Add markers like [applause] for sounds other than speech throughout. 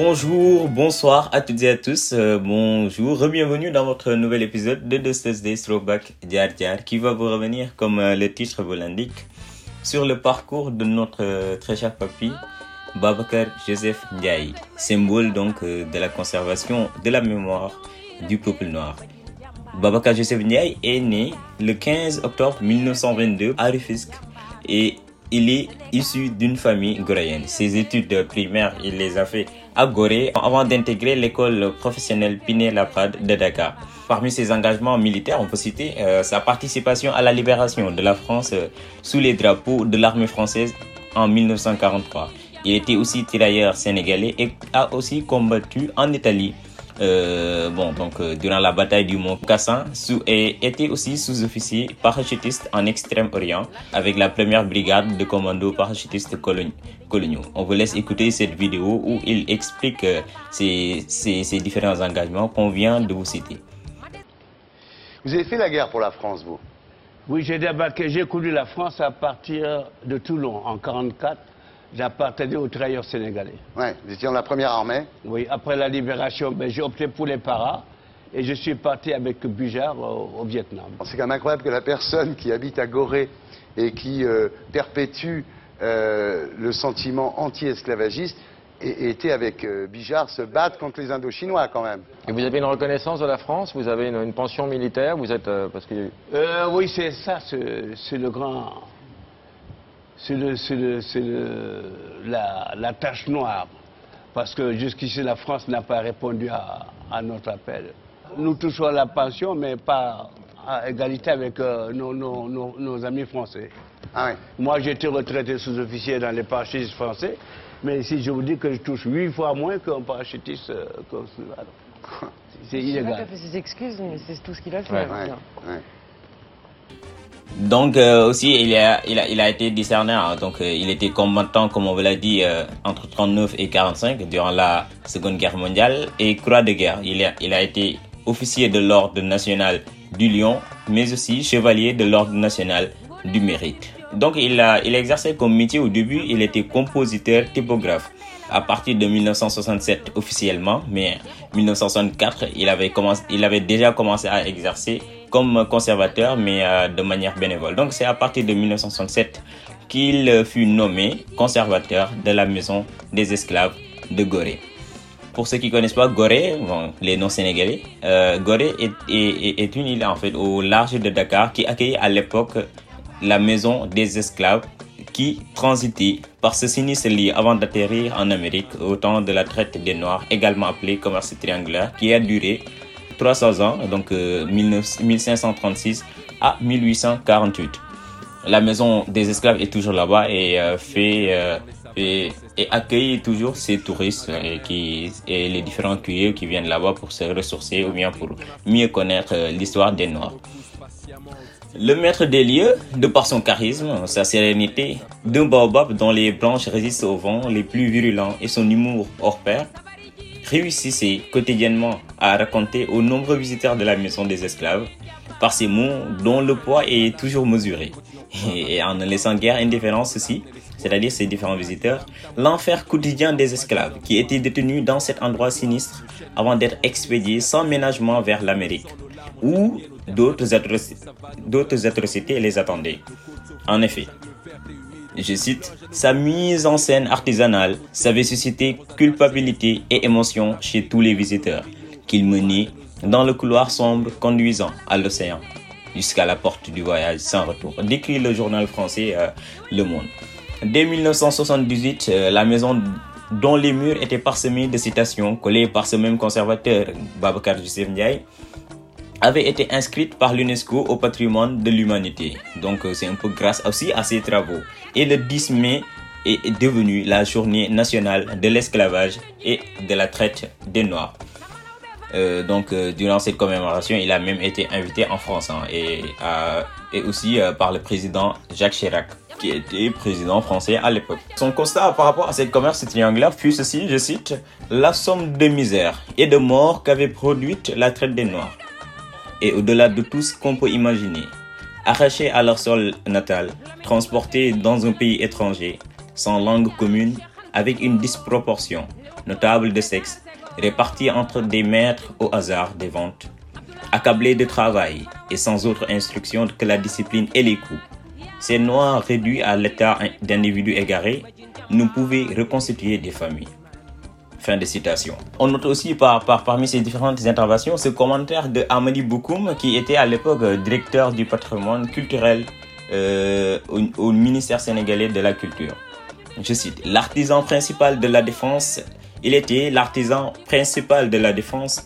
Bonjour, bonsoir à toutes et à tous. Euh, bonjour, bienvenue dans votre nouvel épisode de The Thursday Throwback Diar Diar qui va vous revenir, comme euh, le titre vous l'indique, sur le parcours de notre euh, très cher papy, Babakar Joseph Ndiaye, symbole donc de la conservation de la mémoire du peuple noir. Babakar Joseph Ndiaye est né le 15 octobre 1922 à Rufisque et il est issu d'une famille goréenne. Ses études primaires, il les a fait à Gorée avant d'intégrer l'école professionnelle Pinet-Laprade de Dakar. Parmi ses engagements militaires, on peut citer euh, sa participation à la libération de la France euh, sous les drapeaux de l'armée française en 1943. Il était aussi tirailleur sénégalais et a aussi combattu en Italie euh, bon, donc euh, durant la bataille du Mont Cassin, et était aussi sous-officier parachutiste en Extrême-Orient avec la première brigade de commando parachutiste coloniaux. On vous laisse écouter cette vidéo où il explique euh, ses, ses, différents engagements qu'on vient de vous citer. Vous avez fait la guerre pour la France, vous? Oui, j'ai débarqué, j'ai connu la France à partir de Toulon en 1944 J'appartenais aux travailleurs sénégalais. Oui, vous étiez dans la première armée Oui, après la libération, ben, j'ai opté pour les paras et je suis parti avec Bujard au, Vietnam. C'est quand même incroyable que la personne qui habite à Gorée et qui euh, perpétue euh, le sentiment anti-esclavagiste ait été avec euh, Bijard se battre contre les Indochinois quand même. Et vous avez une reconnaissance de la France? Vous avez une, pension militaire? Vous êtes parce que... oui, c'est ça, c'est le grand c'est la, la, tâche noire. Parce que jusqu'ici, la France n'a pas répondu à, notre appel. Nous touchons à la pension, mais pas à égalité avec euh, nos, amis français. Ah Moi, j'ai été retraité sous-officier dans les parachutistes français, mais si je vous dis que je touche huit fois moins qu'un parachutiste euh, c'est illégal. Il a fait ses excuses, mais c'est tout ce qu'il a fait. Donc euh, aussi il a, il a, il a été discerné, hein. donc euh, il était combattant comme on vous l'a dit euh, entre 39 et 45 durant la Seconde Guerre mondiale et croix de guerre. Il a, il a été officier de l'ordre national du Lion, mais aussi chevalier de l'ordre national du Mérite. Donc il a, il a exercé comme métier au début, il était compositeur typographe à partir de 1967 officiellement, mais 1964 il avait commencé, il avait déjà commencé à exercer comme conservateur, mais euh, de manière bénévole. Donc c'est à partir de 1967 qu'il fut nommé conservateur de la maison des esclaves de Gorée. Pour ceux qui connaissent pas Gorée, bon, les noms sénégalais, euh, Gorée est, une île en fait au large de Dakar qui accueillait à l'époque la maison des esclaves qui transitait par ce sinistre lit avant d'atterrir en Amérique au temps de la traite des Noirs, également appelé commerce triangulaire, qui a duré 300 ans, donc 1536 euh, à 1848. La maison des esclaves est toujours là-bas et euh, fait euh, toujours ces touristes et, les différents cueilleurs qui viennent là-bas pour se ressourcer ou bien pour mieux connaître l'histoire des Noirs. Le maître des lieux, de par son charisme, sa sérénité, d'un baobab dont les branches résistent au vent les plus virulents et son humour hors pair, réussissait quotidiennement à raconter aux nombreux visiteurs de la maison des esclaves, par ces mots dont le poids est toujours mesuré, [laughs] et en ne laissant guère indifférence aussi, c'est-à-dire ces différents visiteurs, l'enfer quotidien des esclaves qui étaient détenus dans cet endroit sinistre avant d'être expédiés sans ménagement vers l'Amérique, où d'autres atrocités les attendaient. En effet, je cite, Sa mise en scène artisanale savait susciter culpabilité et émotion chez tous les visiteurs, qu'il menait dans le couloir sombre conduisant à l'océan, jusqu'à la porte du voyage sans retour, décrit le journal français euh, Le Monde. Dès 1978, euh, la maison dont les murs étaient parsemés de citations collées par ce même conservateur, Babacar Youssef avait été inscrite par l'UNESCO au patrimoine de l'humanité. Donc c'est un peu grâce aussi à ces travaux. Et le 10 mai est devenue la journée nationale de l'esclavage et de la traite des Noirs. Euh, donc euh, durant cette commémoration, il a même été invité en France hein, et, euh, et aussi par le président Jacques Chirac, qui était président français à l'époque. Son constat par rapport à cette commerce triangulaire fut ceci, je cite, la somme de misère et de mort qu'avait produite la traite des Noirs. Et au-delà de tout ce qu'on peut imaginer, arrachés à leur sol natal, transportés dans un pays étranger, sans langue commune, avec une disproportion notable de sexe, répartis entre des maîtres au hasard des ventes, accablés de travail et sans autre instruction que la discipline et les coups. Ces noirs réduits à l'état d'individus égarés ne pouvaient reconstituer des familles. On note aussi par, par, parmi ces différentes interventions ce commentaire de Amadi Boukoum qui était à l'époque directeur du patrimoine culturel euh, au ministère sénégalais de la culture. Je cite, l'artisan principal de la défense il était l'artisan principal de la défense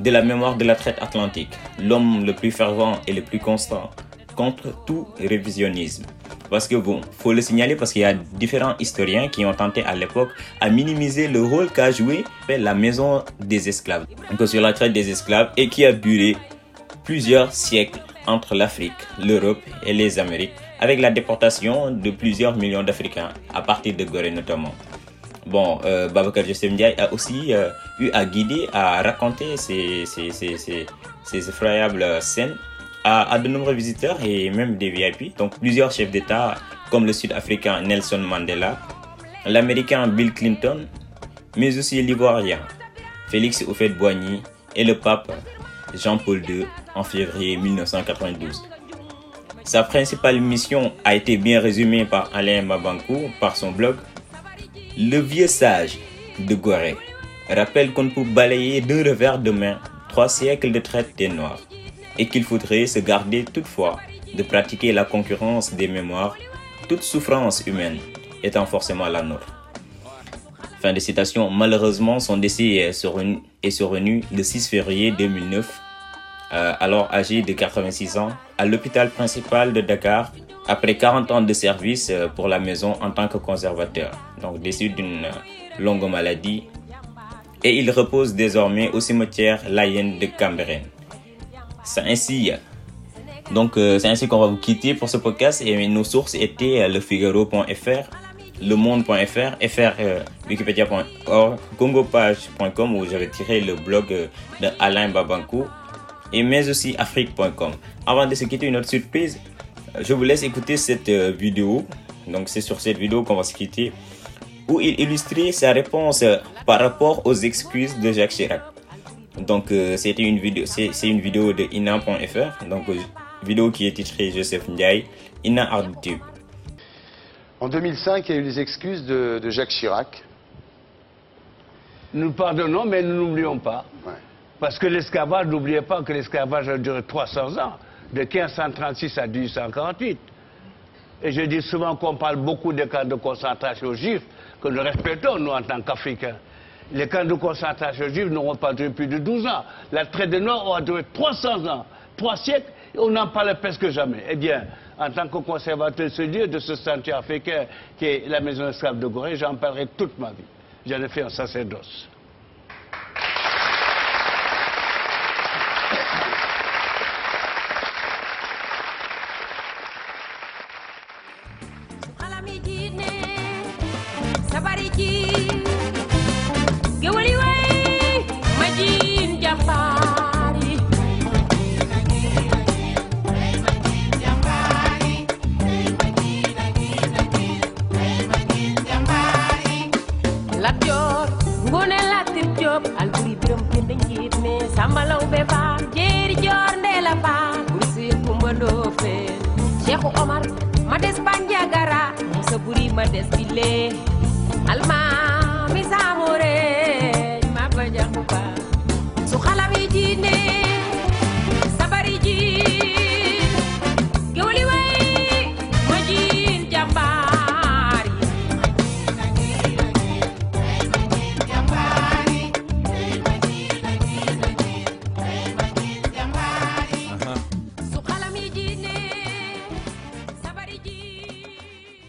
de la mémoire de la traite atlantique, l'homme le plus fervent et le plus constant contre tout révisionnisme. Parce que bon, faut le signaler parce qu'il y a différents historiens qui ont tenté à l'époque à minimiser le rôle qu'a joué la maison des esclaves, donc sur la traite des esclaves et qui a duré plusieurs siècles entre l'Afrique, l'Europe et les Amériques, avec la déportation de plusieurs millions d'Africains à partir de Gorée notamment. Bon, euh, Babacar Joseph Ndiaye a aussi euh, eu à guider, à raconter ces, ces, effroyables scènes à, de nombreux visiteurs et même des VIP. Donc plusieurs chefs d'État comme le Sud-Africain Nelson Mandela, l'Américain Bill Clinton, mais aussi l'Ivoirien Félix Houphouët-Boigny et le pape Jean-Paul II en février 1992. Sa principale mission a été bien résumée par Alain Mabankou par son blog le vieux sage de Gorée rappelle qu'on peut balayer d'un revers de main trois siècles de traite des Noirs et qu'il faudrait se garder toutefois de pratiquer la concurrence des mémoires, toute souffrance humaine étant forcément la nôtre. Fin de citation. Malheureusement, son décès est survenu, le 6 février 2009, euh, alors âgé de 86 ans, à l'hôpital principal de Dakar après 40 ans de service pour la maison en tant que conservateur, donc déçu d'une longue maladie, et il repose désormais au cimetière Layen de Cambérène. C'est ainsi, donc euh, c'est ainsi qu'on va vous quitter pour ce podcast et nos sources étaient le Figaro.fr, le Monde.fr, fr euh, Wikipedia.org, congopage.com où j'avais tiré le blog euh, de Alain Babankou et mais aussi Afrique.com. Avant de se quitter, une autre surprise, je vous laisse écouter cette euh, vidéo. Donc c'est sur cette vidéo qu'on va se quitter. Où il illustrait sa réponse euh, par rapport aux excuses de Jacques Chirac. Donc euh, c'était une vidéo, c'est une vidéo de ina.fr. Donc vidéo qui est titrée Joseph Ndiaye, Ina Arditube. En 2005, il y a eu les excuses de, de Jacques Chirac. Nous pardonnons, mais nous n'oublions pas. Ouais. Parce que l'esclavage, n'oubliez pas que l'esclavage a duré 300 ans de 1536 à 1848. Et je dis souvent qu'on parle beaucoup des camps de concentration juifs, que nous respectons, nous, en tant qu'Africains. Les camps de concentration juifs n'auront pas duré plus de 12 ans. La traite des Noirs aura duré 300 ans, trois siècles, et on n'en parle presque jamais. Eh bien, en tant que conservateur de ce lieu, de ce sanctuaire africain qui est la maison esclave de Gorée, j'en parlerai toute ma vie. J'en ai fait un sacerdoce. sambalaw be faam jeeri joor ndeela faam bursiin kumba ndoofeen Cheikhu Omar ma des Bandiagara Musa Buri ma des bile almaami saamoore